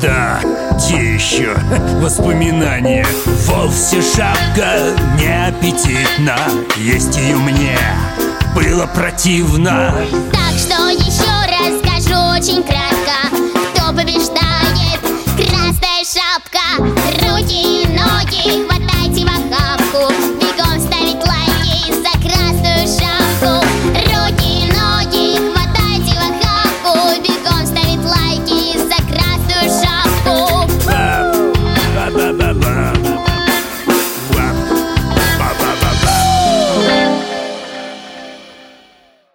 Да, те еще воспоминания? Вовсе шапка неаппетитна Есть ее мне. Было противно. Так что еще расскажу очень